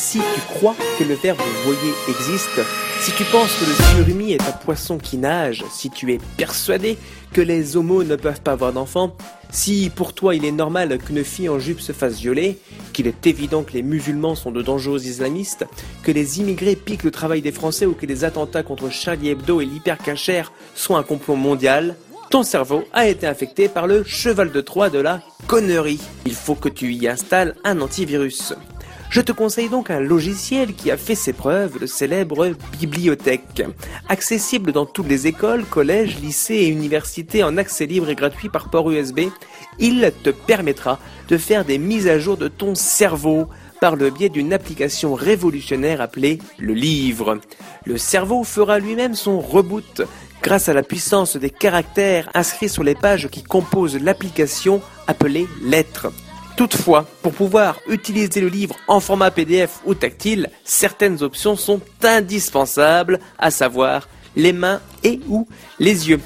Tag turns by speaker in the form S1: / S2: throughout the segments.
S1: Si tu crois que le verbe voyer existe, si tu penses que le surimi est un poisson qui nage, si tu es persuadé que les homos ne peuvent pas avoir d'enfants, si pour toi il est normal qu'une fille en jupe se fasse violer, qu'il est évident que les musulmans sont de dangereux islamistes, que les immigrés piquent le travail des Français ou que les attentats contre Charlie Hebdo et l'hypercachère sont un complot mondial, ton cerveau a été infecté par le cheval de Troie de la connerie. Il faut que tu y installes un antivirus. Je te conseille donc un logiciel qui a fait ses preuves, le célèbre Bibliothèque. Accessible dans toutes les écoles, collèges, lycées et universités en accès libre et gratuit par port USB, il te permettra de faire des mises à jour de ton cerveau par le biais d'une application révolutionnaire appelée le livre. Le cerveau fera lui-même son reboot grâce à la puissance des caractères inscrits sur les pages qui composent l'application appelée lettres. Toutefois, pour pouvoir utiliser le livre en format PDF ou tactile, certaines options sont indispensables, à savoir les mains et ou les yeux.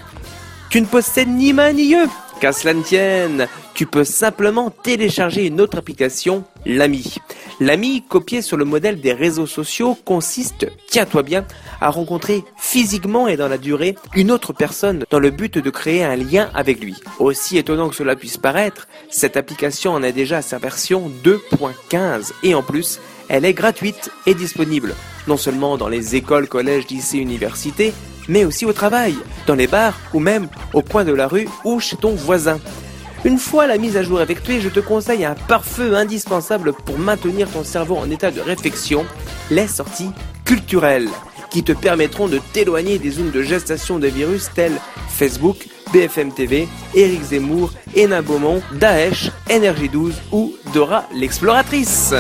S1: Tu ne possèdes ni main ni yeux, qu'à cela ne tienne, tu peux simplement télécharger une autre application, l'ami. L'ami, copié sur le modèle des réseaux sociaux, consiste, tiens-toi bien, à rencontrer physiquement et dans la durée une autre personne dans le but de créer un lien avec lui. Aussi étonnant que cela puisse paraître, cette application en est déjà à sa version 2.15 et en plus, elle est gratuite et disponible, non seulement dans les écoles, collèges, lycées, universités, mais aussi au travail, dans les bars ou même au coin de la rue ou chez ton voisin. Une fois la mise à jour effectuée, je te conseille un pare-feu indispensable pour maintenir ton cerveau en état de réflexion, les sorties culturelles, qui te permettront de t'éloigner des zones de gestation des virus tels Facebook, BFM TV, Eric Zemmour, Hénin Beaumont, Daesh, Énergie 12 ou Dora l'exploratrice.